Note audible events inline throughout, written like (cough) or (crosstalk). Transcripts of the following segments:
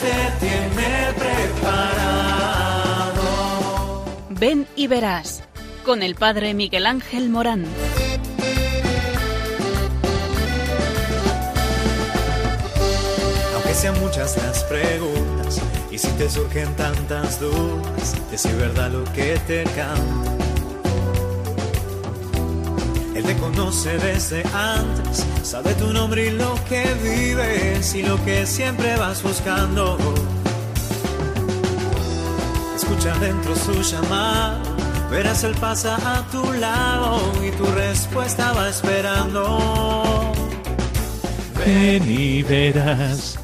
Te tiene preparado. Ven y verás con el Padre Miguel Ángel Morán. Aunque sean muchas las preguntas y si te surgen tantas dudas, de si es verdad lo que te canta. Él te conoce desde antes, sabe tu nombre y lo que vives y lo que siempre vas buscando. Escucha dentro su llamada, verás él pasa a tu lado y tu respuesta va esperando. Ven y verás.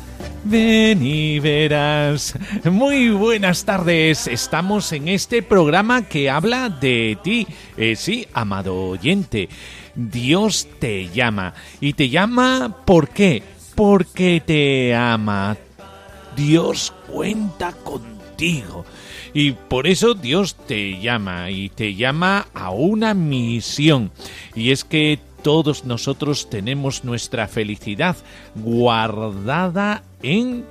Ven y verás. Muy buenas tardes. Estamos en este programa que habla de ti. Eh, sí, amado oyente. Dios te llama. Y te llama ¿por qué? Porque te ama. Dios cuenta contigo. Y por eso Dios te llama y te llama a una misión. Y es que todos nosotros tenemos nuestra felicidad guardada en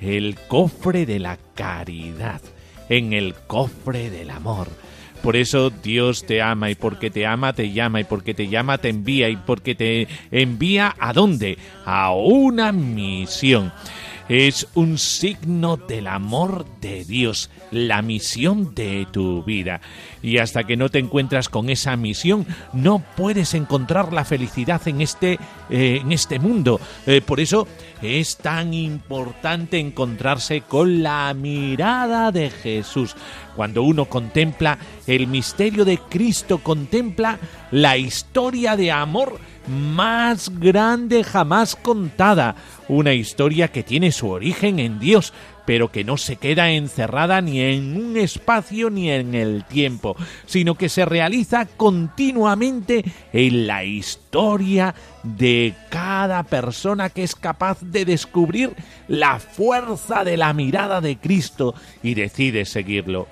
el cofre de la caridad, en el cofre del amor. Por eso Dios te ama y porque te ama te llama y porque te llama te envía y porque te envía a dónde? A una misión es un signo del amor de Dios, la misión de tu vida. Y hasta que no te encuentras con esa misión, no puedes encontrar la felicidad en este, eh, en este mundo. Eh, por eso es tan importante encontrarse con la mirada de Jesús. Cuando uno contempla el misterio de Cristo, contempla la historia de amor más grande jamás contada, una historia que tiene su origen en Dios, pero que no se queda encerrada ni en un espacio ni en el tiempo, sino que se realiza continuamente en la historia de cada persona que es capaz de descubrir la fuerza de la mirada de Cristo y decide seguirlo.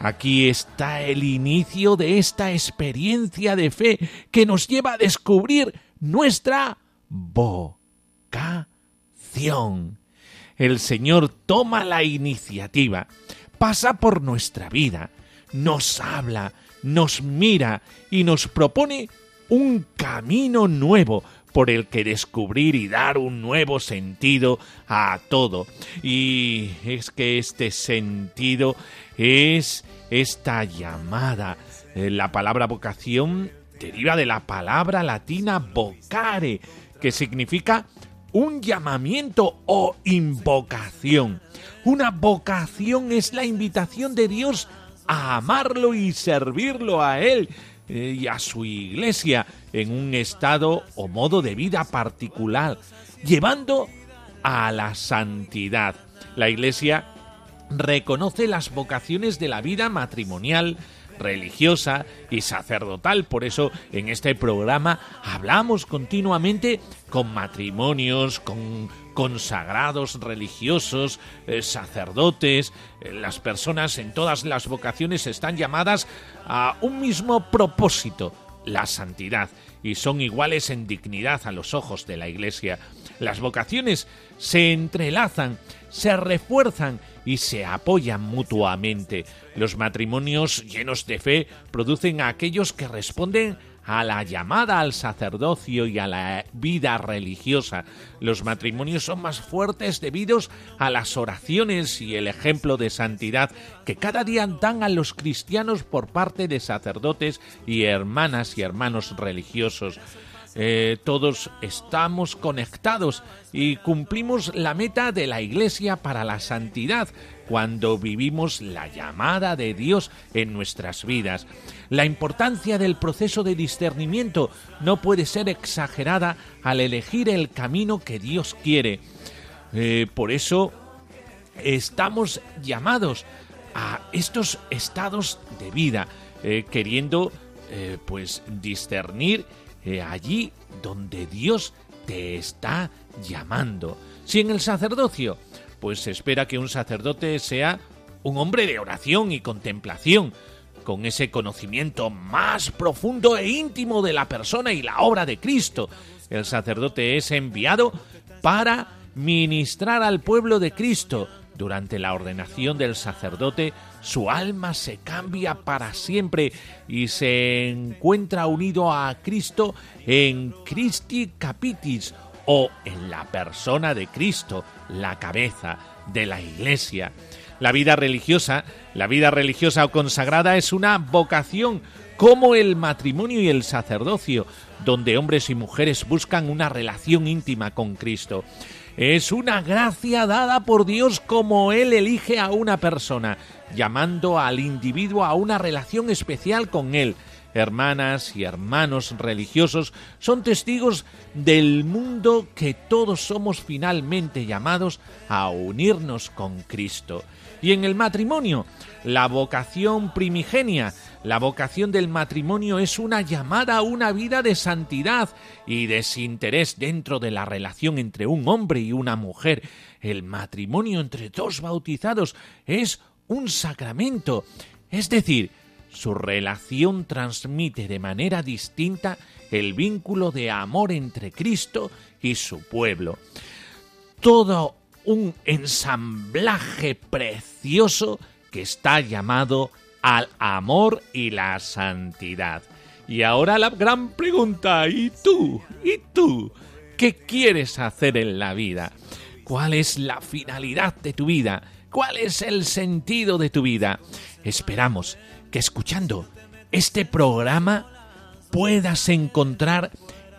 Aquí está el inicio de esta experiencia de fe que nos lleva a descubrir nuestra vocación. El Señor toma la iniciativa, pasa por nuestra vida, nos habla, nos mira y nos propone un camino nuevo por el que descubrir y dar un nuevo sentido a todo. Y es que este sentido es esta llamada. Eh, La palabra vocación deriva de la palabra latina vocare, que significa un llamamiento o invocación. Una vocación es la invitación de Dios a amarlo y servirlo a Él eh, y a su iglesia en un estado o modo de vida particular, llevando a la santidad. La iglesia reconoce las vocaciones de la vida matrimonial, religiosa y sacerdotal. Por eso en este programa hablamos continuamente con matrimonios, con consagrados religiosos, eh, sacerdotes, eh, las personas en todas las vocaciones están llamadas a un mismo propósito, la santidad, y son iguales en dignidad a los ojos de la Iglesia. Las vocaciones se entrelazan, se refuerzan y se apoyan mutuamente. Los matrimonios llenos de fe producen a aquellos que responden a la llamada al sacerdocio y a la vida religiosa. Los matrimonios son más fuertes debido a las oraciones y el ejemplo de santidad que cada día dan a los cristianos por parte de sacerdotes y hermanas y hermanos religiosos. Eh, todos estamos conectados y cumplimos la meta de la Iglesia para la santidad cuando vivimos la llamada de Dios en nuestras vidas. La importancia del proceso de discernimiento no puede ser exagerada al elegir el camino que Dios quiere. Eh, por eso estamos llamados a estos estados de vida, eh, queriendo pues discernir eh, allí donde Dios te está llamando. Si en el sacerdocio, pues se espera que un sacerdote sea un hombre de oración y contemplación, con ese conocimiento más profundo e íntimo de la persona y la obra de Cristo. El sacerdote es enviado para ministrar al pueblo de Cristo. Durante la ordenación del sacerdote, su alma se cambia para siempre y se encuentra unido a Cristo en Christi Capitis o en la persona de Cristo, la cabeza de la Iglesia. La vida religiosa, la vida religiosa o consagrada es una vocación como el matrimonio y el sacerdocio, donde hombres y mujeres buscan una relación íntima con Cristo. Es una gracia dada por Dios como Él elige a una persona, llamando al individuo a una relación especial con Él. Hermanas y hermanos religiosos son testigos del mundo que todos somos finalmente llamados a unirnos con Cristo. Y en el matrimonio, la vocación primigenia, la vocación del matrimonio es una llamada a una vida de santidad y desinterés dentro de la relación entre un hombre y una mujer. El matrimonio entre dos bautizados es un sacramento, es decir, su relación transmite de manera distinta el vínculo de amor entre Cristo y su pueblo. Todo un ensamblaje precioso que está llamado al amor y la santidad. Y ahora la gran pregunta, ¿y tú? ¿Y tú? ¿Qué quieres hacer en la vida? ¿Cuál es la finalidad de tu vida? ¿Cuál es el sentido de tu vida? Esperamos que escuchando este programa puedas encontrar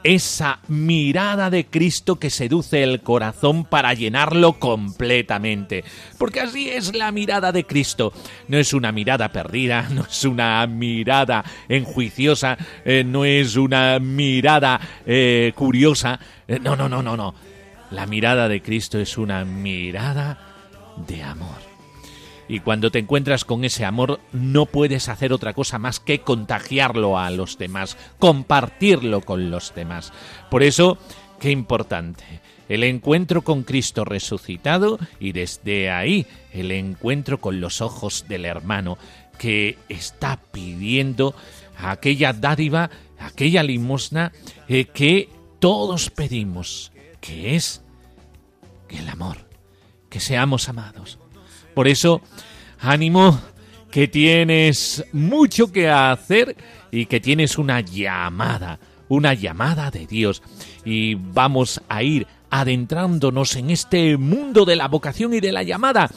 esa mirada de Cristo que seduce el corazón para llenarlo completamente. Porque así es la mirada de Cristo. No es una mirada perdida, (laughs) no es una mirada enjuiciosa, eh, no es una mirada eh, curiosa. Eh, no, no, no, no, no. La mirada de Cristo es una mirada de amor. Y cuando te encuentras con ese amor, no puedes hacer otra cosa más que contagiarlo a los demás, compartirlo con los demás. Por eso, qué importante. El encuentro con Cristo resucitado y desde ahí el encuentro con los ojos del hermano que está pidiendo aquella dádiva, aquella limosna eh, que todos pedimos, que es el amor, que seamos amados. Por eso, ánimo, que tienes mucho que hacer y que tienes una llamada, una llamada de Dios. Y vamos a ir adentrándonos en este mundo de la vocación y de la llamada,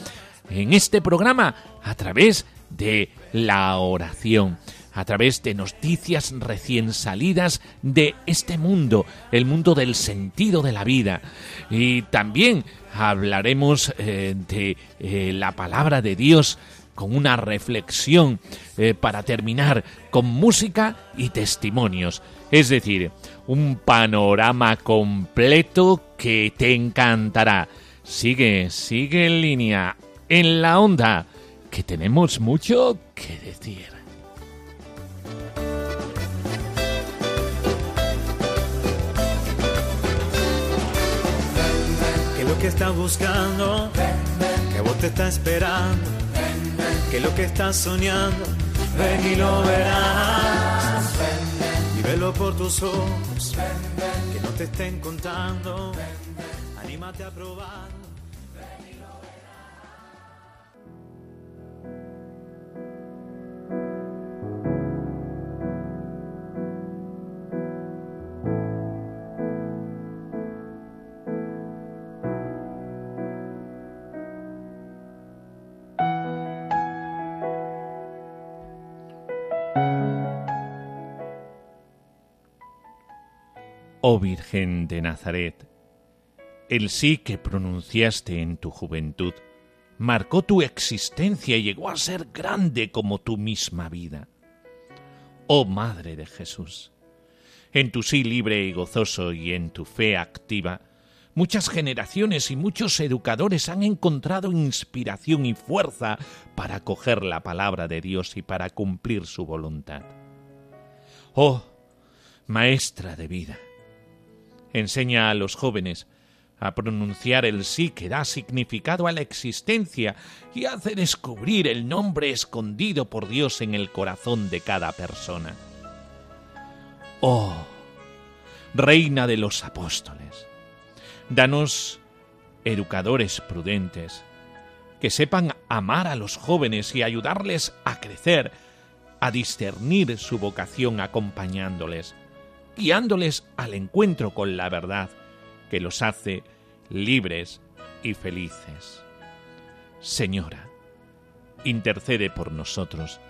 en este programa, a través de la oración a través de noticias recién salidas de este mundo, el mundo del sentido de la vida. Y también hablaremos eh, de eh, la palabra de Dios con una reflexión eh, para terminar con música y testimonios. Es decir, un panorama completo que te encantará. Sigue, sigue en línea, en la onda, que tenemos mucho que decir. Que está buscando, que vos te está esperando, que lo que estás soñando, ven y lo verás. Y velo por tus ojos, que no te estén contando, anímate a probar. Oh Virgen de Nazaret, el sí que pronunciaste en tu juventud marcó tu existencia y llegó a ser grande como tu misma vida. Oh Madre de Jesús, en tu sí libre y gozoso y en tu fe activa, muchas generaciones y muchos educadores han encontrado inspiración y fuerza para acoger la palabra de Dios y para cumplir su voluntad. Oh, Maestra de vida, enseña a los jóvenes a pronunciar el sí que da significado a la existencia y hace descubrir el nombre escondido por Dios en el corazón de cada persona. Oh, Reina de los Apóstoles, danos educadores prudentes, que sepan amar a los jóvenes y ayudarles a crecer, a discernir su vocación acompañándoles, guiándoles al encuentro con la verdad que los hace libres y felices. Señora, intercede por nosotros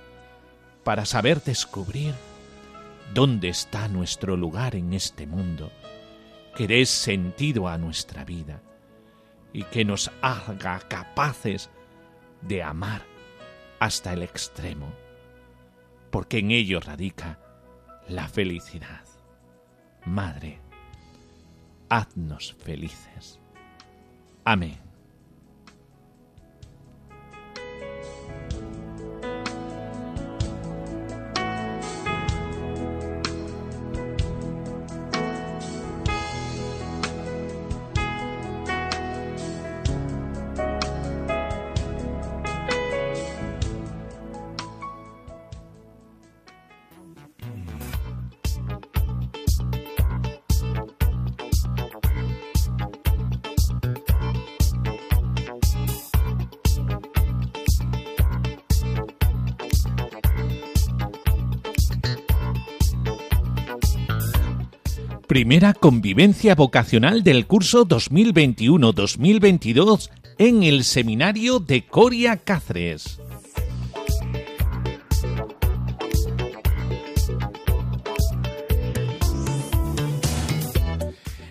para saber descubrir dónde está nuestro lugar en este mundo, que dé sentido a nuestra vida y que nos haga capaces de amar hasta el extremo, porque en ello radica la felicidad. Madre, haznos felices. Amén. Primera convivencia vocacional del curso 2021-2022 en el Seminario de Coria Cáceres.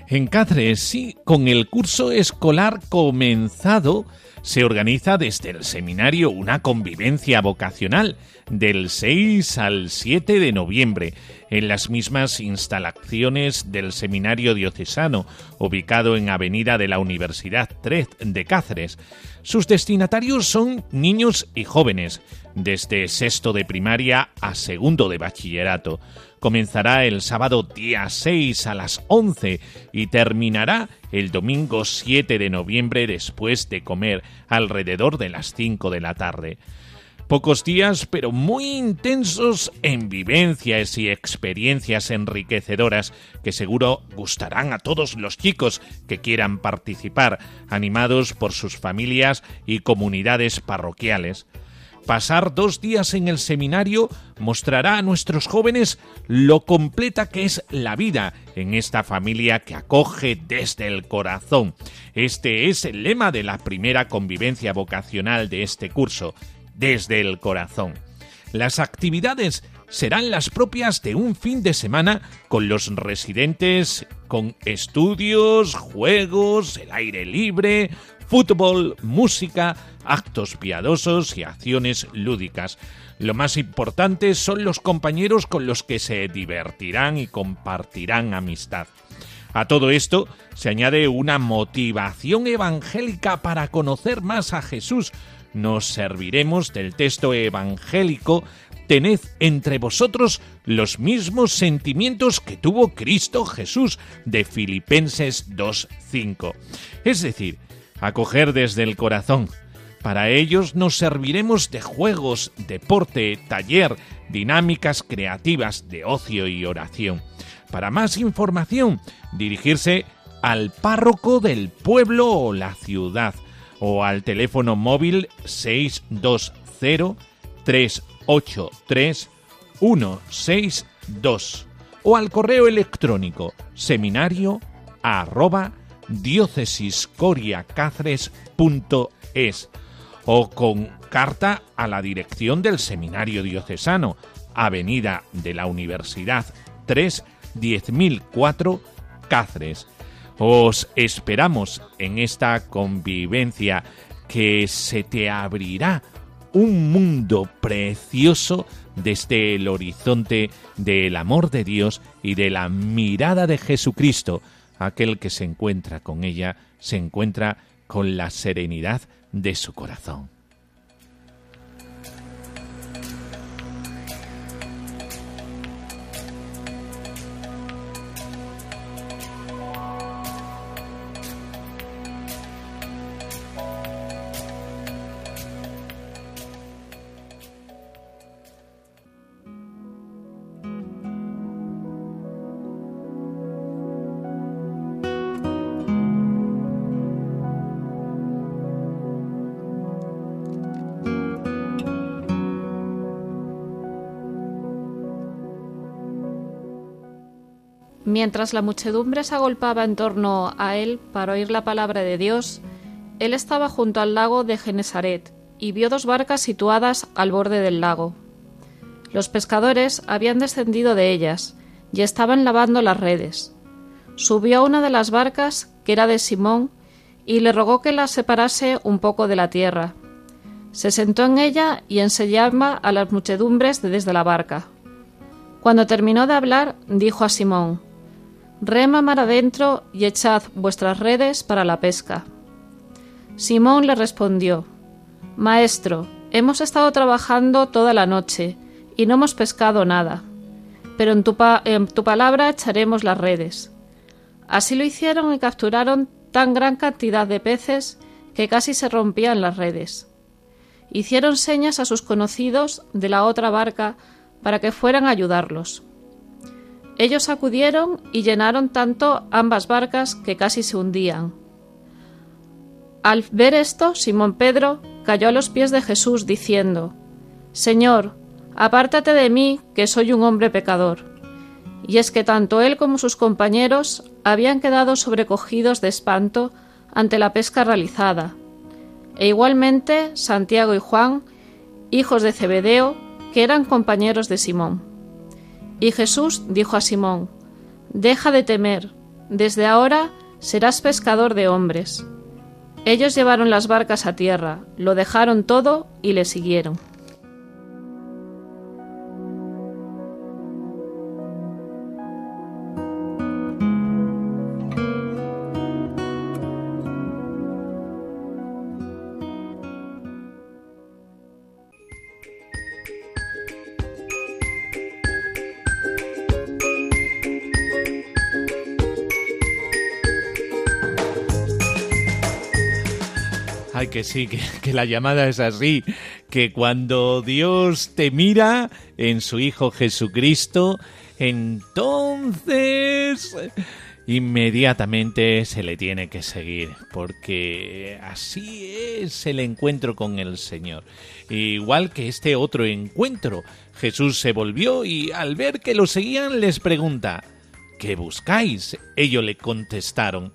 En Cáceres, sí, con el curso escolar comenzado, se organiza desde el seminario una convivencia vocacional del 6 al 7 de noviembre en las mismas instalaciones del seminario diocesano, ubicado en Avenida de la Universidad 3 de Cáceres. Sus destinatarios son niños y jóvenes, desde sexto de primaria a segundo de bachillerato comenzará el sábado día 6 a las 11 y terminará el domingo 7 de noviembre después de comer alrededor de las 5 de la tarde. Pocos días, pero muy intensos en vivencias y experiencias enriquecedoras que seguro gustarán a todos los chicos que quieran participar, animados por sus familias y comunidades parroquiales. Pasar dos días en el seminario mostrará a nuestros jóvenes lo completa que es la vida en esta familia que acoge desde el corazón. Este es el lema de la primera convivencia vocacional de este curso, desde el corazón. Las actividades serán las propias de un fin de semana con los residentes, con estudios, juegos, el aire libre, fútbol, música, actos piadosos y acciones lúdicas. Lo más importante son los compañeros con los que se divertirán y compartirán amistad. A todo esto se añade una motivación evangélica para conocer más a Jesús. Nos serviremos del texto evangélico Tened entre vosotros los mismos sentimientos que tuvo Cristo Jesús de Filipenses 2.5. Es decir, acoger desde el corazón. Para ellos nos serviremos de juegos, deporte, taller, dinámicas creativas de ocio y oración. Para más información, dirigirse al párroco del pueblo o la ciudad o al teléfono móvil 620 383 162 o al correo electrónico seminario o con carta a la dirección del Seminario Diocesano, Avenida de la Universidad 3, 10004, Cáceres. Os esperamos en esta convivencia que se te abrirá un mundo precioso desde el horizonte del amor de Dios y de la mirada de Jesucristo aquel que se encuentra con ella se encuentra con la serenidad de su corazón. Mientras la muchedumbre se agolpaba en torno a él para oír la palabra de Dios, él estaba junto al lago de Genesaret y vio dos barcas situadas al borde del lago. Los pescadores habían descendido de ellas y estaban lavando las redes. Subió a una de las barcas, que era de Simón, y le rogó que la separase un poco de la tierra. Se sentó en ella y enseñaba a las muchedumbres desde la barca. Cuando terminó de hablar, dijo a Simón, Rema mar adentro y echad vuestras redes para la pesca. Simón le respondió, Maestro, hemos estado trabajando toda la noche y no hemos pescado nada, pero en tu, en tu palabra echaremos las redes. Así lo hicieron y capturaron tan gran cantidad de peces que casi se rompían las redes. Hicieron señas a sus conocidos de la otra barca para que fueran a ayudarlos. Ellos acudieron y llenaron tanto ambas barcas que casi se hundían. Al ver esto, Simón Pedro cayó a los pies de Jesús diciendo, Señor, apártate de mí, que soy un hombre pecador. Y es que tanto él como sus compañeros habían quedado sobrecogidos de espanto ante la pesca realizada. E igualmente Santiago y Juan, hijos de Zebedeo, que eran compañeros de Simón. Y Jesús dijo a Simón, Deja de temer, desde ahora serás pescador de hombres. Ellos llevaron las barcas a tierra, lo dejaron todo y le siguieron. Que sí, que, la llamada es así, que cuando Dios te mira en su Hijo Jesucristo, entonces inmediatamente se le tiene que seguir, porque así es el encuentro con el Señor. Igual que este otro encuentro, Jesús se volvió y al ver que lo seguían les pregunta, ¿qué buscáis? Ellos le contestaron,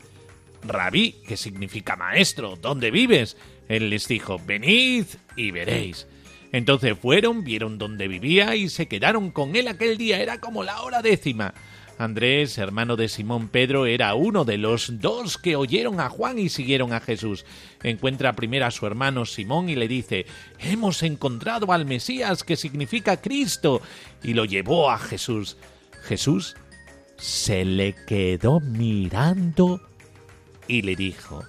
Rabí, que significa maestro, ¿dónde vives? Él les dijo, venid y veréis. Entonces fueron, vieron dónde vivía y se quedaron con él aquel día. Era como la hora décima. Andrés, hermano de Simón Pedro, era uno de los dos que oyeron a Juan y siguieron a Jesús. Encuentra primero a su hermano Simón y le dice, Hemos encontrado al Mesías, que significa Cristo, y lo llevó a Jesús. Jesús se le quedó mirando y le dijo,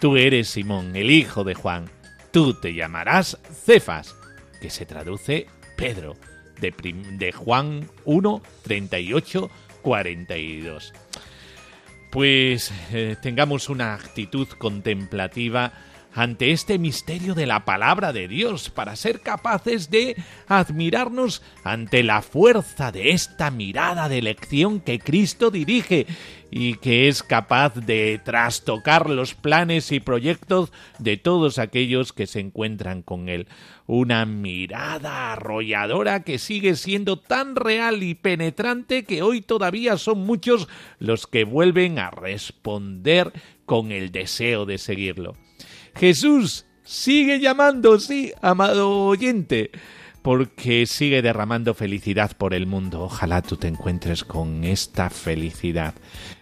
Tú eres Simón, el hijo de Juan, tú te llamarás Cefas, que se traduce Pedro, de, de Juan 1, 38, 42. Pues eh, tengamos una actitud contemplativa ante este misterio de la palabra de Dios para ser capaces de admirarnos ante la fuerza de esta mirada de elección que Cristo dirige y que es capaz de trastocar los planes y proyectos de todos aquellos que se encuentran con Él. Una mirada arrolladora que sigue siendo tan real y penetrante que hoy todavía son muchos los que vuelven a responder con el deseo de seguirlo. Jesús sigue llamando, sí, amado oyente, porque sigue derramando felicidad por el mundo. Ojalá tú te encuentres con esta felicidad.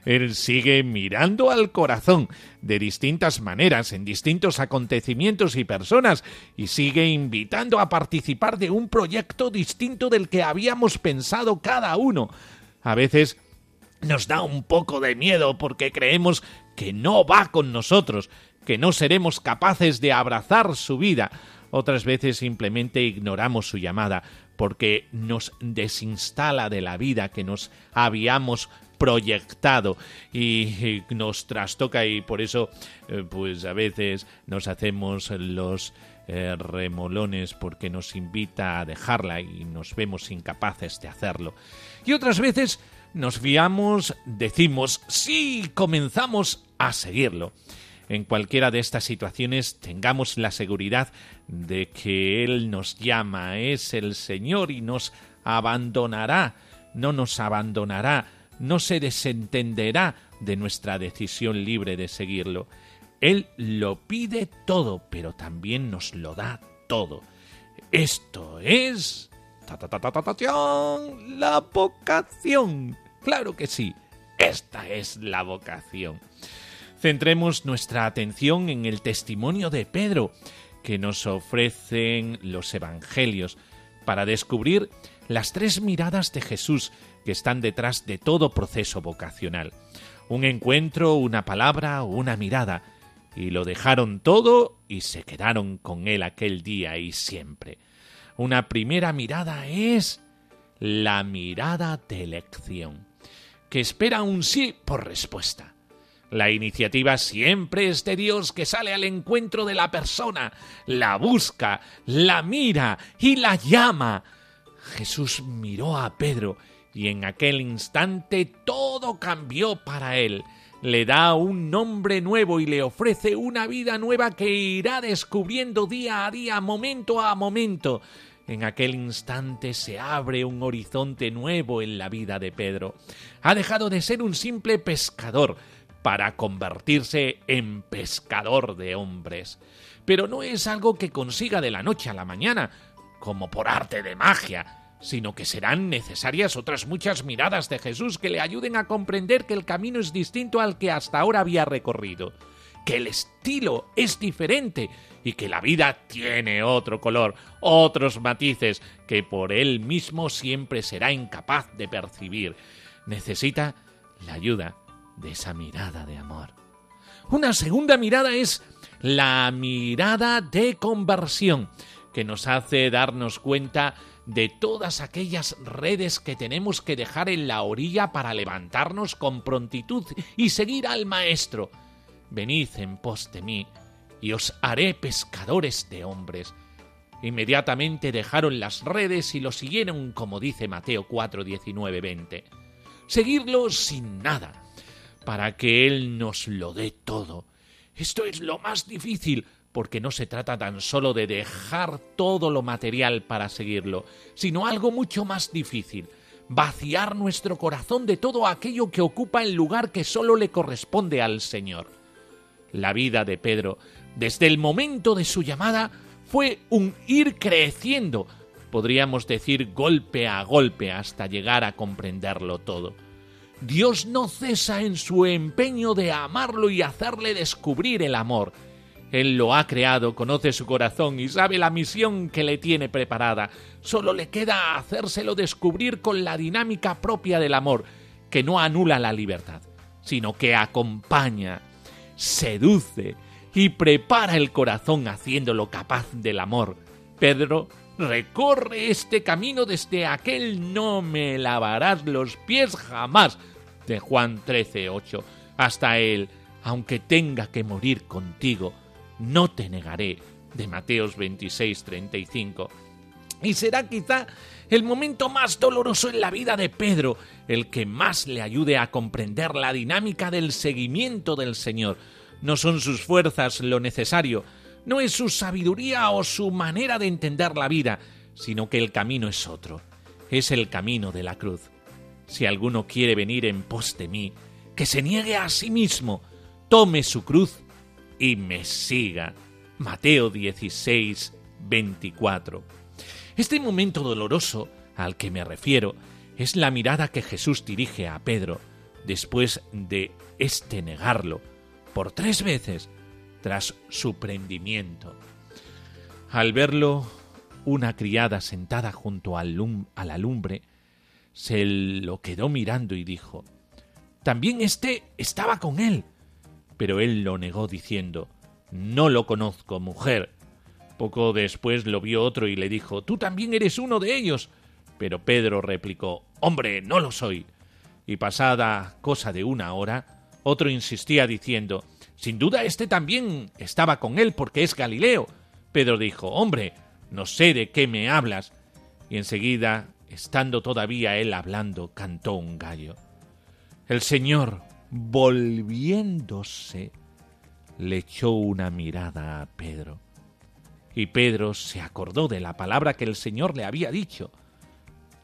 Él sigue mirando al corazón de distintas maneras, en distintos acontecimientos y personas, y sigue invitando a participar de un proyecto distinto del que habíamos pensado cada uno. A veces nos da un poco de miedo porque creemos que no va con nosotros, que no seremos capaces de abrazar su vida. Otras veces simplemente ignoramos su llamada porque nos desinstala de la vida que nos habíamos proyectado y, nos trastoca y por eso eh, pues a veces nos hacemos los eh, remolones porque nos invita a dejarla y nos vemos incapaces de hacerlo. Y otras veces nos fiamos, decimos sí, comenzamos a seguirlo en cualquiera de estas situaciones tengamos la seguridad de que Él nos llama, es el Señor y nos abandonará, no nos abandonará no se desentenderá de nuestra decisión libre de seguirlo. Él lo pide todo, pero también nos lo da todo. Esto es... la vocación. Claro que sí, esta es la vocación. Centremos nuestra atención en el testimonio de Pedro que nos ofrecen los Evangelios para descubrir las tres miradas de Jesús que están detrás de todo proceso vocacional. Un encuentro, una palabra una mirada, y lo dejaron todo y se quedaron con él aquel día y siempre. Una primera mirada es la mirada de elección, que espera un sí por respuesta. La iniciativa siempre es de Dios que sale al encuentro de la persona, la busca, la mira y la llama. Jesús miró a Pedro y en aquel instante todo cambió para él. Le da un nombre nuevo y le ofrece una vida nueva que irá descubriendo día a día, momento a momento. En aquel instante se abre un horizonte nuevo en la vida de Pedro. Ha dejado de ser un simple pescador, para convertirse en pescador de hombres. Pero no es algo que consiga de la noche a la mañana, como por arte de magia, sino que serán necesarias otras muchas miradas de Jesús que le ayuden a comprender que el camino es distinto al que hasta ahora había recorrido, que el estilo es diferente y que la vida tiene otro color, otros matices que por él mismo siempre será incapaz de percibir. Necesita la ayuda de esa mirada de amor. Una segunda mirada es la mirada de conversión, que nos hace darnos cuenta de todas aquellas redes que tenemos que dejar en la orilla para levantarnos con prontitud y seguir al Maestro. Venid en pos de mí, y os haré pescadores de hombres. Inmediatamente dejaron las redes y lo siguieron, como dice Mateo 4, 19, 20. Seguirlo sin nada, para que Él nos lo dé todo. Esto es lo más difícil, porque no se trata tan solo de dejar todo lo material para seguirlo, sino algo mucho más difícil, vaciar nuestro corazón de todo aquello que ocupa el lugar que solo le corresponde al Señor. La vida de Pedro, desde el momento de su llamada, fue un ir creciendo, podríamos decir golpe a golpe, hasta llegar a comprenderlo todo. Dios no cesa en su empeño de amarlo y hacerle descubrir el amor. Él lo ha creado, conoce su corazón y sabe la misión que le tiene preparada. Solo le queda hacérselo descubrir con la dinámica propia del amor, que no anula la libertad, sino que acompaña, seduce y prepara el corazón haciéndolo capaz del amor. Pedro recorre este camino desde aquel no me lavarás los pies jamás de Juan 13, 8 hasta el aunque tenga que morir contigo, no te negaré de Mateos 26, 35. Y será quizá el momento más doloroso en la vida de Pedro, el que más le ayude a comprender la dinámica del seguimiento del Señor. No son sus fuerzas lo necesario, no es su sabiduría o su manera de entender la vida, sino que el camino es otro, es el camino de la cruz. Si alguno quiere venir en pos de mí, que se niegue a sí mismo, tome su cruz y me siga. Mateo 16, 24. Este momento doloroso al que me refiero es la mirada que Jesús dirige a Pedro después de este negarlo por tres veces tras su prendimiento. Al verlo, una criada sentada junto a la lumbre se lo quedó mirando y dijo También éste estaba con él. Pero él lo negó diciendo No lo conozco, mujer. Poco después lo vio otro y le dijo Tú también eres uno de ellos. Pero Pedro replicó Hombre, no lo soy. Y pasada cosa de una hora, otro insistía diciendo sin duda este también estaba con él porque es Galileo. Pedro dijo, Hombre, no sé de qué me hablas. Y enseguida, estando todavía él hablando, cantó un gallo. El Señor, volviéndose, le echó una mirada a Pedro. Y Pedro se acordó de la palabra que el Señor le había dicho.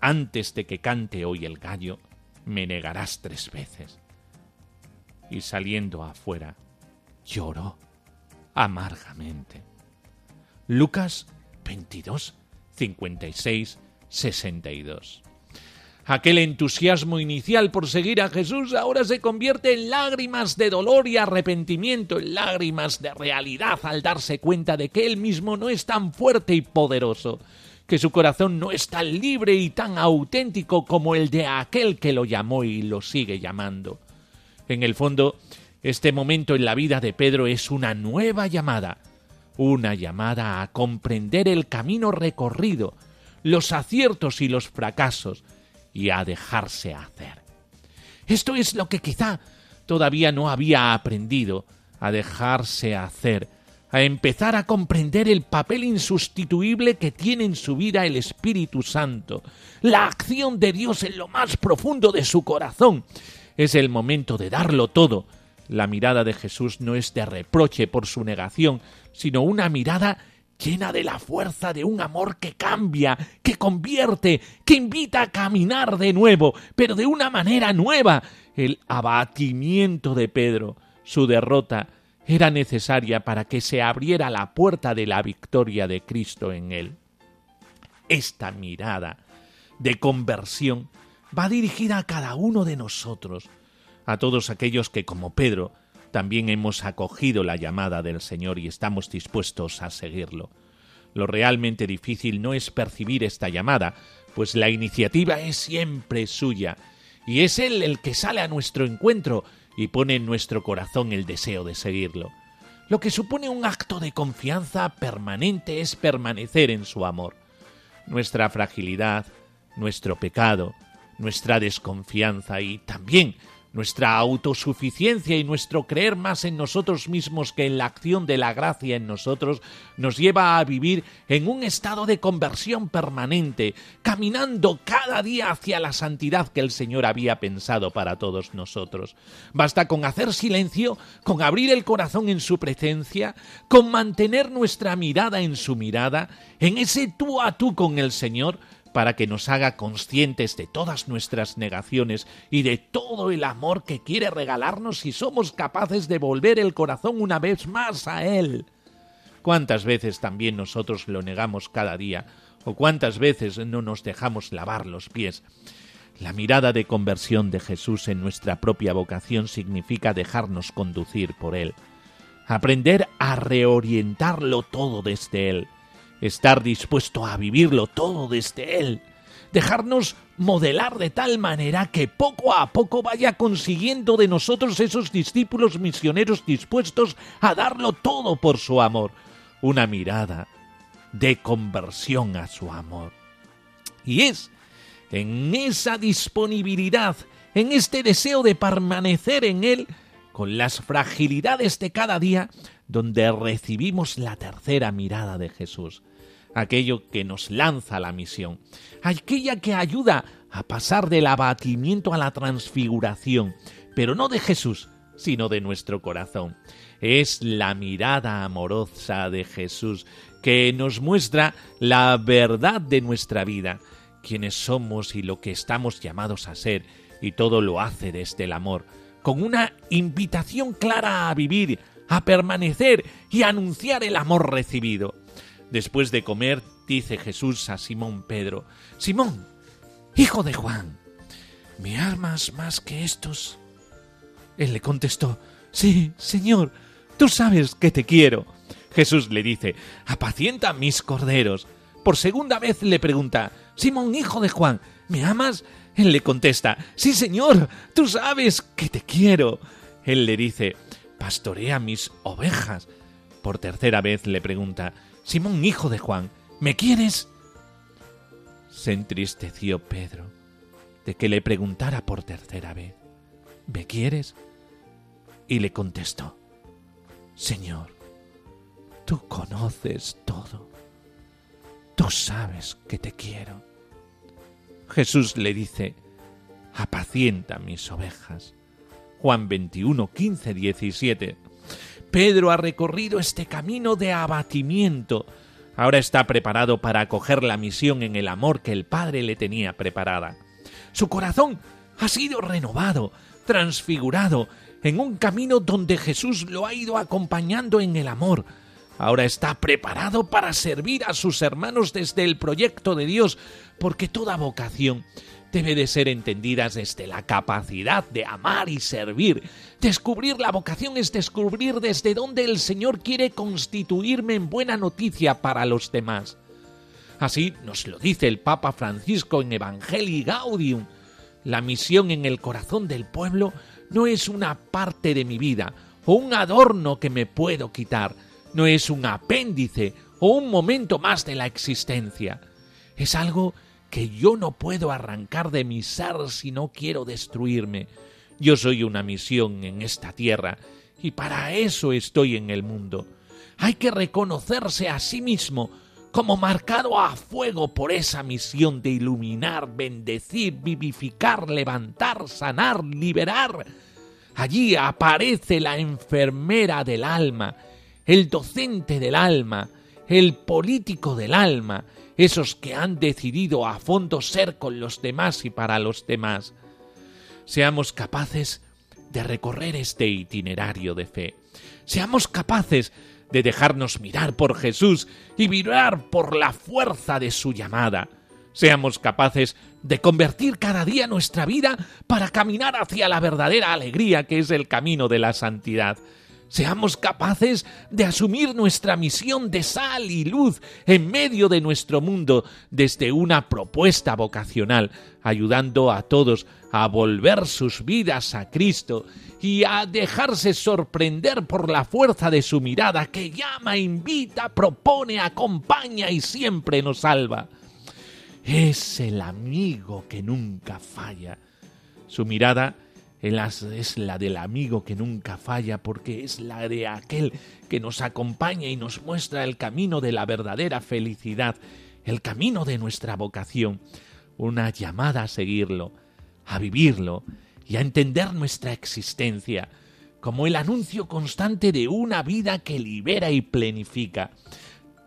Antes de que cante hoy el gallo, me negarás tres veces. Y saliendo afuera, lloró amargamente. Lucas 22, 56, 62. Aquel entusiasmo inicial por seguir a Jesús ahora se convierte en lágrimas de dolor y arrepentimiento, en lágrimas de realidad al darse cuenta de que él mismo no es tan fuerte y poderoso, que su corazón no es tan libre y tan auténtico como el de aquel que lo llamó y lo sigue llamando. En el fondo, este momento en la vida de Pedro es una nueva llamada, una llamada a comprender el camino recorrido, los aciertos y los fracasos, y a dejarse hacer. Esto es lo que quizá todavía no había aprendido, a dejarse hacer, a empezar a comprender el papel insustituible que tiene en su vida el Espíritu Santo, la acción de Dios en lo más profundo de su corazón. Es el momento de darlo todo. La mirada de Jesús no es de reproche por su negación, sino una mirada llena de la fuerza de un amor que cambia, que convierte, que invita a caminar de nuevo, pero de una manera nueva. El abatimiento de Pedro, su derrota, era necesaria para que se abriera la puerta de la victoria de Cristo en él. Esta mirada de conversión va dirigida a cada uno de nosotros, a todos aquellos que, como Pedro, también hemos acogido la llamada del Señor y estamos dispuestos a seguirlo. Lo realmente difícil no es percibir esta llamada, pues la iniciativa es siempre suya, y es Él el que sale a nuestro encuentro y pone en nuestro corazón el deseo de seguirlo. Lo que supone un acto de confianza permanente es permanecer en su amor. Nuestra fragilidad, nuestro pecado, nuestra desconfianza y también nuestra autosuficiencia y nuestro creer más en nosotros mismos que en la acción de la gracia en nosotros nos lleva a vivir en un estado de conversión permanente, caminando cada día hacia la santidad que el Señor había pensado para todos nosotros. Basta con hacer silencio, con abrir el corazón en su presencia, con mantener nuestra mirada en su mirada, en ese tú a tú con el Señor, para que nos haga conscientes de todas nuestras negaciones y de todo el amor que quiere regalarnos si somos capaces de volver el corazón una vez más a Él. ¿Cuántas veces también nosotros lo negamos cada día? ¿O cuántas veces no nos dejamos lavar los pies? La mirada de conversión de Jesús en nuestra propia vocación significa dejarnos conducir por Él, aprender a reorientarlo todo desde Él, estar dispuesto a vivirlo todo desde Él, dejarnos modelar de tal manera que poco a poco vaya consiguiendo de nosotros esos discípulos misioneros dispuestos a darlo todo por su amor, una mirada de conversión a su amor. Y es en esa disponibilidad, en este deseo de permanecer en Él, con las fragilidades de cada día, donde recibimos la tercera mirada de Jesús, aquello que nos lanza la misión, aquella que ayuda a pasar del abatimiento a la transfiguración, pero no de Jesús, sino de nuestro corazón. Es la mirada amorosa de Jesús que nos muestra la verdad de nuestra vida, quienes somos y lo que estamos llamados a ser, y todo lo hace desde el amor, con una invitación clara a vivir, a permanecer y a anunciar el amor recibido. Después de comer, dice Jesús a Simón Pedro, Simón, hijo de Juan, ¿me amas más que estos? Él le contestó, Sí, Señor, tú sabes que te quiero. Jesús le dice, apacienta mis corderos. Por segunda vez le pregunta, Simón, hijo de Juan, ¿me amas? Él le contesta, Sí, Señor, tú sabes que te quiero. Él le dice, pastorea mis ovejas. Por tercera vez le pregunta, Simón, hijo de Juan, ¿me quieres? Se entristeció Pedro de que le preguntara por tercera vez, ¿me quieres? Y le contestó, Señor, tú conoces todo, tú sabes que te quiero. Jesús le dice, apacienta mis ovejas. Juan 21, 15, 17. Pedro ha recorrido este camino de abatimiento. Ahora está preparado para acoger la misión en el amor que el Padre le tenía preparada. Su corazón ha sido renovado, transfigurado, en un camino donde Jesús lo ha ido acompañando en el amor. Ahora está preparado para servir a sus hermanos desde el proyecto de Dios, porque toda vocación debe de ser entendida desde la capacidad de amar y servir. Descubrir la vocación es descubrir desde dónde el Señor quiere constituirme en buena noticia para los demás. Así nos lo dice el Papa Francisco en Evangelii Gaudium. La misión en el corazón del pueblo no es una parte de mi vida o un adorno que me puedo quitar, no es un apéndice o un momento más de la existencia. Es algo que yo no puedo arrancar de mi ser si no quiero destruirme. Yo soy una misión en esta tierra y para eso estoy en el mundo. Hay que reconocerse a sí mismo como marcado a fuego por esa misión de iluminar, bendecir, vivificar, levantar, sanar, liberar. Allí aparece la enfermera del alma, el docente del alma, el político del alma, esos que han decidido a fondo ser con los demás y para los demás. Seamos capaces de recorrer este itinerario de fe. Seamos capaces de dejarnos mirar por Jesús y vibrar por la fuerza de su llamada. Seamos capaces de convertir cada día nuestra vida para caminar hacia la verdadera alegría que es el camino de la santidad seamos capaces de asumir nuestra misión de sal y luz en medio de nuestro mundo desde una propuesta vocacional, ayudando a todos a volver sus vidas a Cristo y a dejarse sorprender por la fuerza de su mirada que llama, invita, propone, acompaña y siempre nos salva. Es el amigo que nunca falla. Su mirada es la del amigo que nunca falla porque es la de aquel que nos acompaña y nos muestra el camino de la verdadera felicidad, el camino de nuestra vocación, una llamada a seguirlo, a vivirlo y a entender nuestra existencia como el anuncio constante de una vida que libera y plenifica.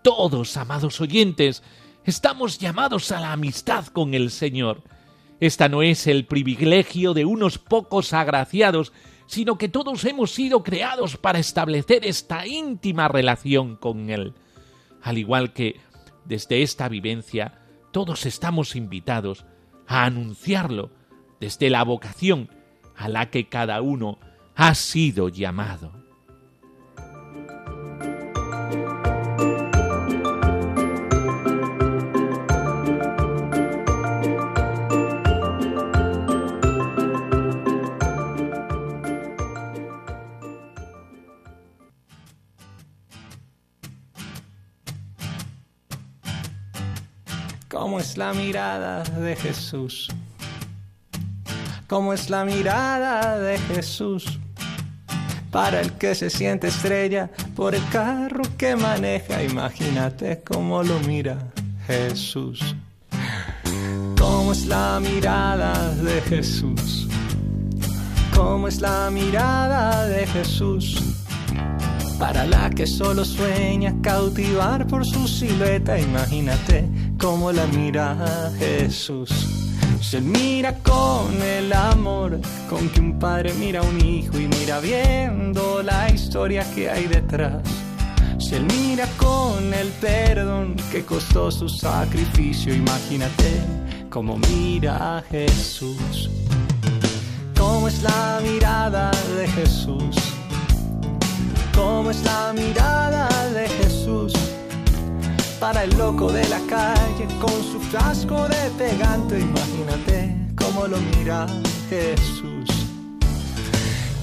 Todos, amados oyentes, estamos llamados a la amistad con el Señor esta no es el privilegio de unos pocos agraciados, sino que todos hemos sido creados para establecer esta íntima relación con Él. Al igual que desde esta vivencia todos estamos invitados a anunciarlo desde la vocación a la que cada uno ha sido llamado. ¿Cómo es la mirada de Jesús? ¿Cómo es la mirada de Jesús? Para el que se siente estrella por el carro que maneja, imagínate cómo lo mira Jesús. ¿Cómo es la mirada de Jesús? ¿Cómo es la mirada de Jesús? Para la que solo sueña cautivar por su silueta, imagínate cómo la mira Jesús. Se mira con el amor con que un padre mira a un hijo y mira viendo la historia que hay detrás. Se mira con el perdón que costó su sacrificio, imagínate cómo mira Jesús. ¿Cómo es la mirada de Jesús? ¿Cómo es la mirada de Jesús? Para el loco de la calle con su frasco de pegante, imagínate cómo lo mira Jesús.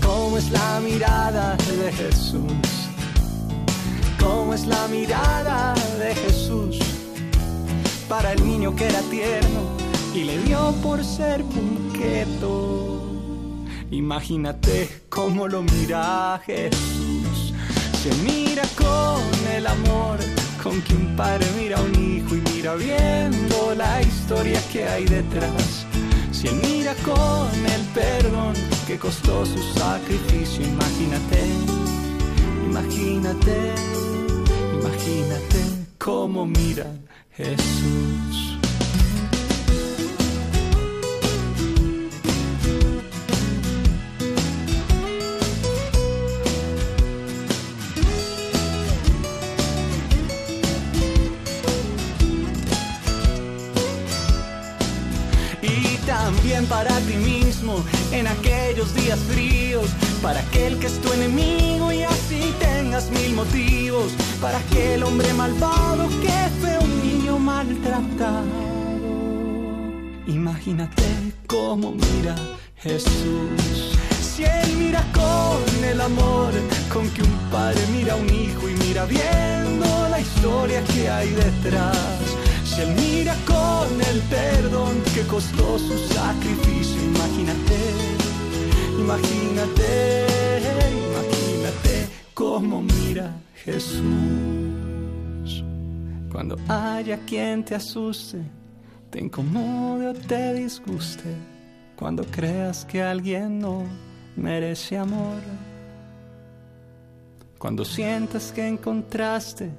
¿Cómo es la mirada de Jesús? ¿Cómo es la mirada de Jesús? Para el niño que era tierno y le dio por ser punqueto. Imagínate cómo lo mira Jesús se mira con el amor con que un padre mira a un hijo y mira viendo la historia que hay detrás. Si él mira con el perdón que costó su sacrificio, imagínate, imagínate, imagínate cómo mira Jesús. Para ti mismo en aquellos días fríos, para aquel que es tu enemigo y así tengas mil motivos, para aquel hombre malvado que fue un niño maltratado. Imagínate cómo mira Jesús. Si él mira con el amor con que un padre mira a un hijo y mira viendo la historia que hay detrás si él mira con el perdón que costó su sacrificio, imagínate, imagínate, imagínate cómo mira Jesús. Cuando haya quien te asuste, te incomode o te disguste, cuando creas que alguien no merece amor, cuando sientas que encontraste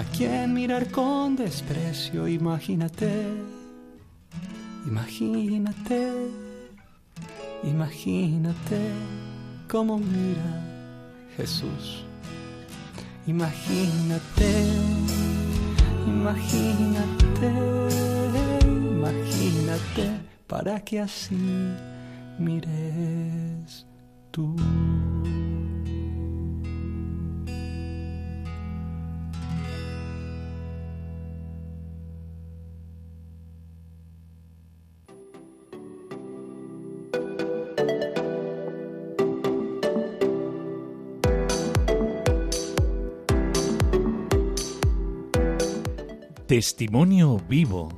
a quien mirar con desprecio, imagínate, imagínate, imagínate cómo mira Jesús. Imagínate, imagínate, imagínate para que así mires tú. Testimonio vivo.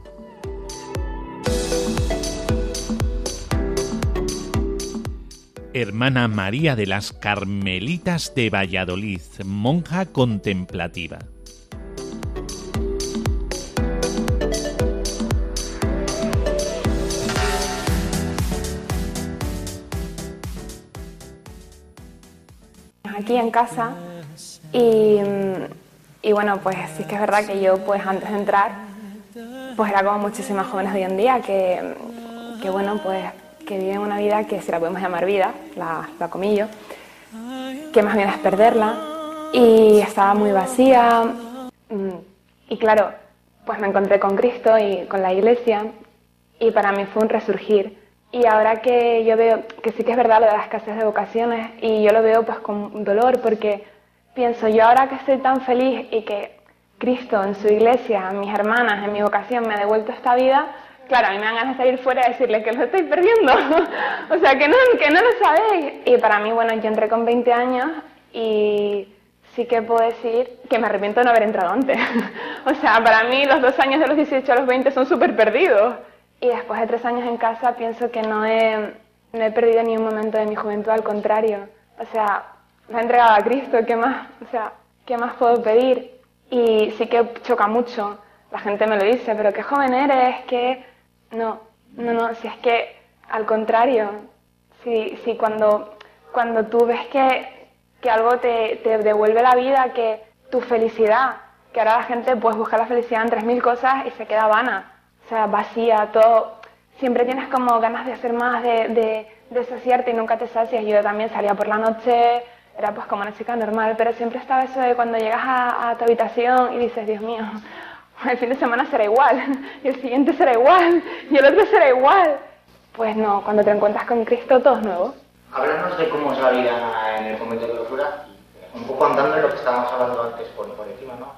Hermana María de las Carmelitas de Valladolid, monja contemplativa. Aquí en casa y y bueno, pues sí que es verdad que yo pues antes de entrar, pues era como muchísimas jóvenes hoy en día que, que bueno, pues que viven una vida que si la podemos llamar vida, la, la comillo, que más bien es perderla y estaba muy vacía mm, y claro, pues me encontré con Cristo y con la iglesia y para mí fue un resurgir. Y ahora que yo veo que sí que es verdad lo de la escasez de vocaciones y yo lo veo pues con dolor porque pienso, yo ahora que estoy tan feliz y que Cristo en su iglesia, mis hermanas, en mi vocación me ha devuelto esta vida, claro, a mí me dan ganas de salir fuera y decirle que lo estoy perdiendo. (laughs) o sea, que no, que no lo sabéis. Y para mí, bueno, yo entré con 20 años y sí que puedo decir que me arrepiento de no haber entrado antes. (laughs) o sea, para mí los dos años de los 18 a los 20 son súper perdidos. Y después de tres años en casa pienso que no he, no he perdido ni un momento de mi juventud, al contrario. O sea, me ha entregado a Cristo, ¿qué más? O sea, ¿qué más puedo pedir? Y sí que choca mucho, la gente me lo dice, pero qué joven eres, que... No, no, no, si es que al contrario, si, si cuando, cuando tú ves que, que algo te, te devuelve la vida, que tu felicidad, que ahora la gente pues busca la felicidad en tres mil cosas y se queda vana, o sea, vacía, todo, siempre tienes como ganas de hacer más, de, de, de saciarte y nunca te sacias. Yo también salía por la noche, era pues como una chica normal, pero siempre estaba eso de cuando llegas a, tu habitación y dices, Dios mío, (laughs) el fin de semana será igual, (laughs) y el siguiente será igual, y el otro será igual. Pues no, cuando te encuentras con Cristo todo es nuevo. Háblanos de cómo es la vida en el convento de locura, un poco andando en lo que estábamos hablando antes por, por encima, ¿no?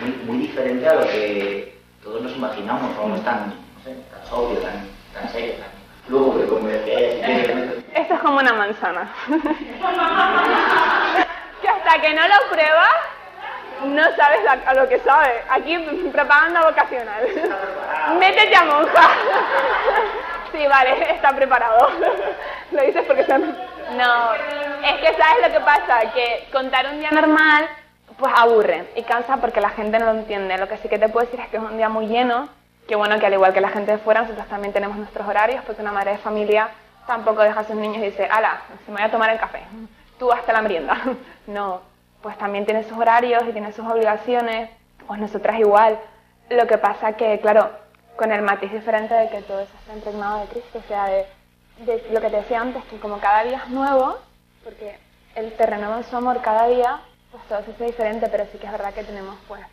Muy, muy, diferente a lo que todos nos imaginamos, no es tan, no sé, tan sobrio, tan, tan serio, tan Que como Esto es como una manzana. (laughs) que hasta que no lo pruebas, no sabes a lo que sabes. Aquí propaganda vocacional. Métete a monja. sí, vale, está preparado. lo dices porque están... No, es que sabes lo que pasa, que contar un día normal pues aburre y cansa porque la gente no lo entiende. Lo que sí que te puedo decir es que es un día muy lleno Qué bueno que al igual que la gente de fuera, nosotros también tenemos nuestros horarios, porque una madre de familia tampoco deja a sus niños y dice, ala, se me voy a tomar el café, tú hasta la merienda. (laughs) no, pues también tiene sus horarios y tiene sus obligaciones, pues nosotras igual. Lo que pasa que, claro, con el matiz diferente de que todo eso está impregnado de Cristo, o sea, de, lo que te decía antes, que como cada día es nuevo, porque Él te renueva en su amor cada día, pues todo eso es diferente, pero sí que es verdad que tenemos pues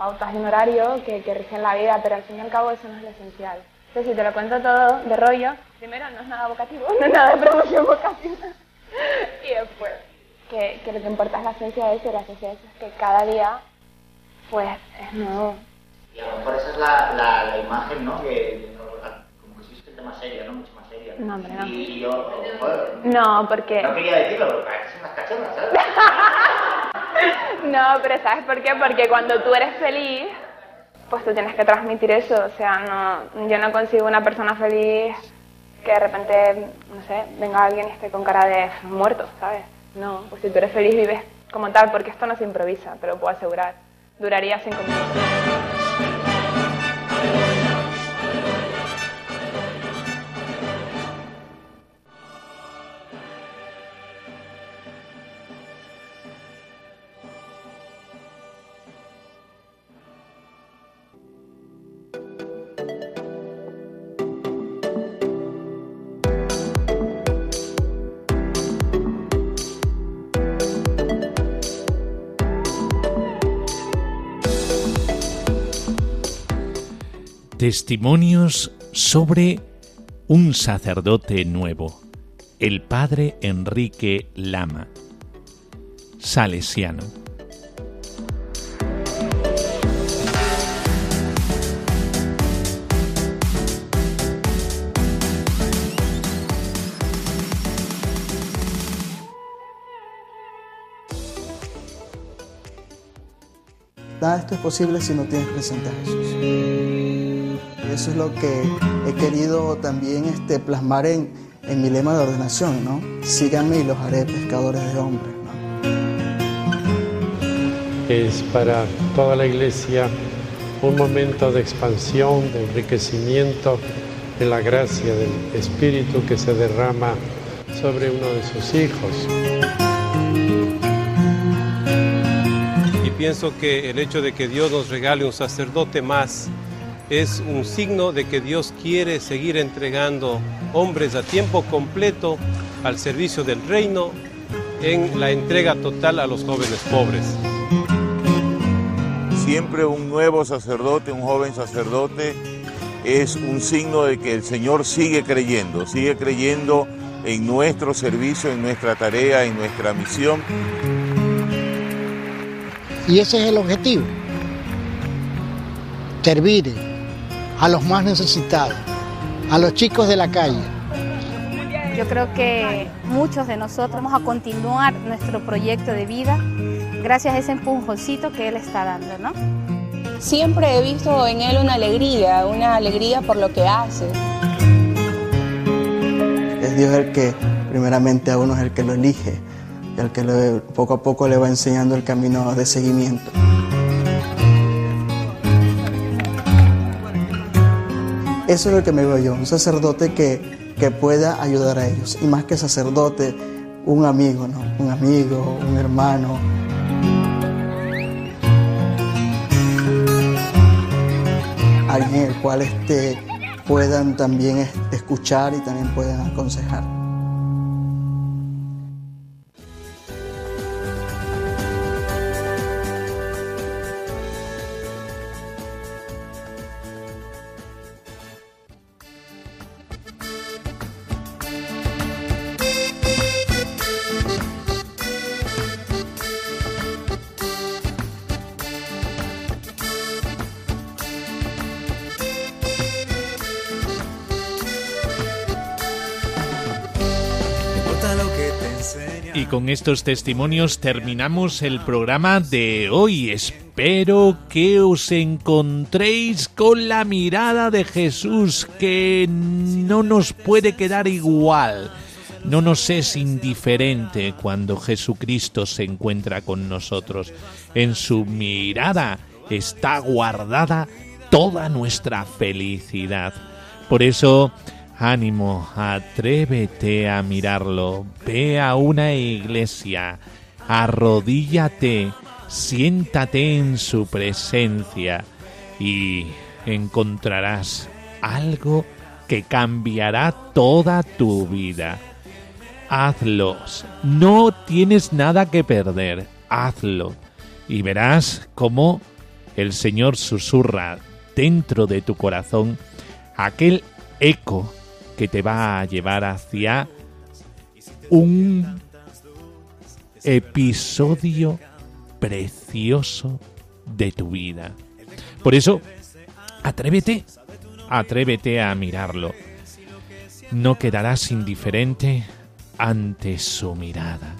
pautas y un horario que, que rigen la vida, pero al fin y al cabo eso no es lo esencial. Entonces, si te lo cuento todo de rollo, primero no es nada vocativo, (laughs) no es nada de promoción vocativa. (laughs) y después, que, que, lo que importa es la esencia de eso, y la esencia de eso es que cada día, pues, es nuevo. Y a lo mejor esa es la, la, la imagen, ¿no? Que, como que si es gente más seria, ¿no? Mucho más No, hombre, no. Y yo, joder, No, porque... no quería decirlo, pero para que son unas cachorras, ¿sabes? (laughs) No, pero ¿sabes por qué? Porque cuando tú eres feliz, pues tú tienes que transmitir eso. O sea, no, yo no consigo una persona feliz que de repente, no sé, venga alguien y esté con cara de muerto, ¿sabes? No, pues si tú eres feliz vives como tal, porque esto no se improvisa, te lo puedo asegurar. Duraría cinco minutos. Testimonios sobre un sacerdote nuevo, el padre Enrique Lama, salesiano. Nada esto es posible si no tienes presente a Jesús. Eso es lo que he querido también este, plasmar en, en mi lema de ordenación, ¿no? Síganme y los haré pescadores de hombres, ¿no? Es para toda la iglesia un momento de expansión, de enriquecimiento de la gracia del Espíritu que se derrama sobre uno de sus hijos. Y pienso que el hecho de que Dios nos regale un sacerdote más es un signo de que Dios quiere seguir entregando hombres a tiempo completo al servicio del reino en la entrega total a los jóvenes pobres. Siempre un nuevo sacerdote, un joven sacerdote, es un signo de que el Señor sigue creyendo, sigue creyendo en nuestro servicio, en nuestra tarea, en nuestra misión. Y ese es el objetivo, servir a los más necesitados, a los chicos de la calle. Yo creo que muchos de nosotros vamos a continuar nuestro proyecto de vida gracias a ese empujoncito que Él está dando, ¿no? Siempre he visto en Él una alegría, una alegría por lo que hace. Es Dios el que primeramente a uno es el que lo elige y el que lo- poco a poco le va enseñando el camino de seguimiento. Eso es lo que me veo yo, un sacerdote que, que pueda ayudar a ellos. Y más que sacerdote, un amigo, ¿no? Un amigo, un hermano. Alguien el cual este, puedan también este, escuchar y también puedan aconsejar. Con estos testimonios terminamos el programa de hoy. Espero que os encontréis con la mirada de Jesús que no nos puede quedar igual. No nos es indiferente cuando Jesucristo se encuentra con nosotros. En su mirada está guardada toda nuestra felicidad. Por eso, ánimo, atrévete a mirarlo. Ve a una iglesia, arrodíllate, siéntate en su presencia y encontrarás algo que cambiará toda tu vida. Hazlos. No tienes nada que perder. Hazlo. Y verás cómo el Señor susurra dentro de tu corazón aquel eco que te va a llevar hacia un episodio precioso de tu vida. Por eso, atrévete, atrévete a mirarlo. No quedarás indiferente ante su mirada.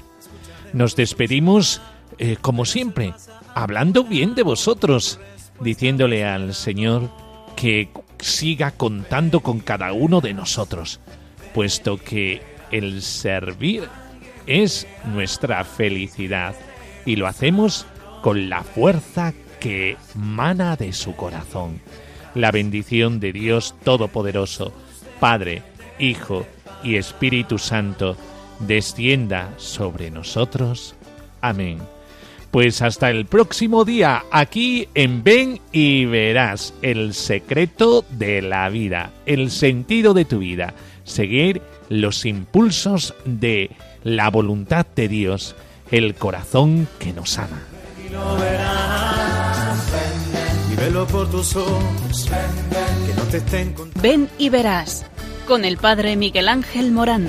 Nos despedimos, eh, como siempre, hablando bien de vosotros, diciéndole al Señor que siga contando con cada uno de nosotros, puesto que el servir es nuestra felicidad y lo hacemos con la fuerza que mana de su corazón. La bendición de Dios Todopoderoso, Padre, Hijo y Espíritu Santo, descienda sobre nosotros. Amén. Pues hasta el próximo día, aquí en Ven y verás el secreto de la vida, el sentido de tu vida, seguir los impulsos de la voluntad de Dios, el corazón que nos ama. Ven y verás con el padre Miguel Ángel Morán.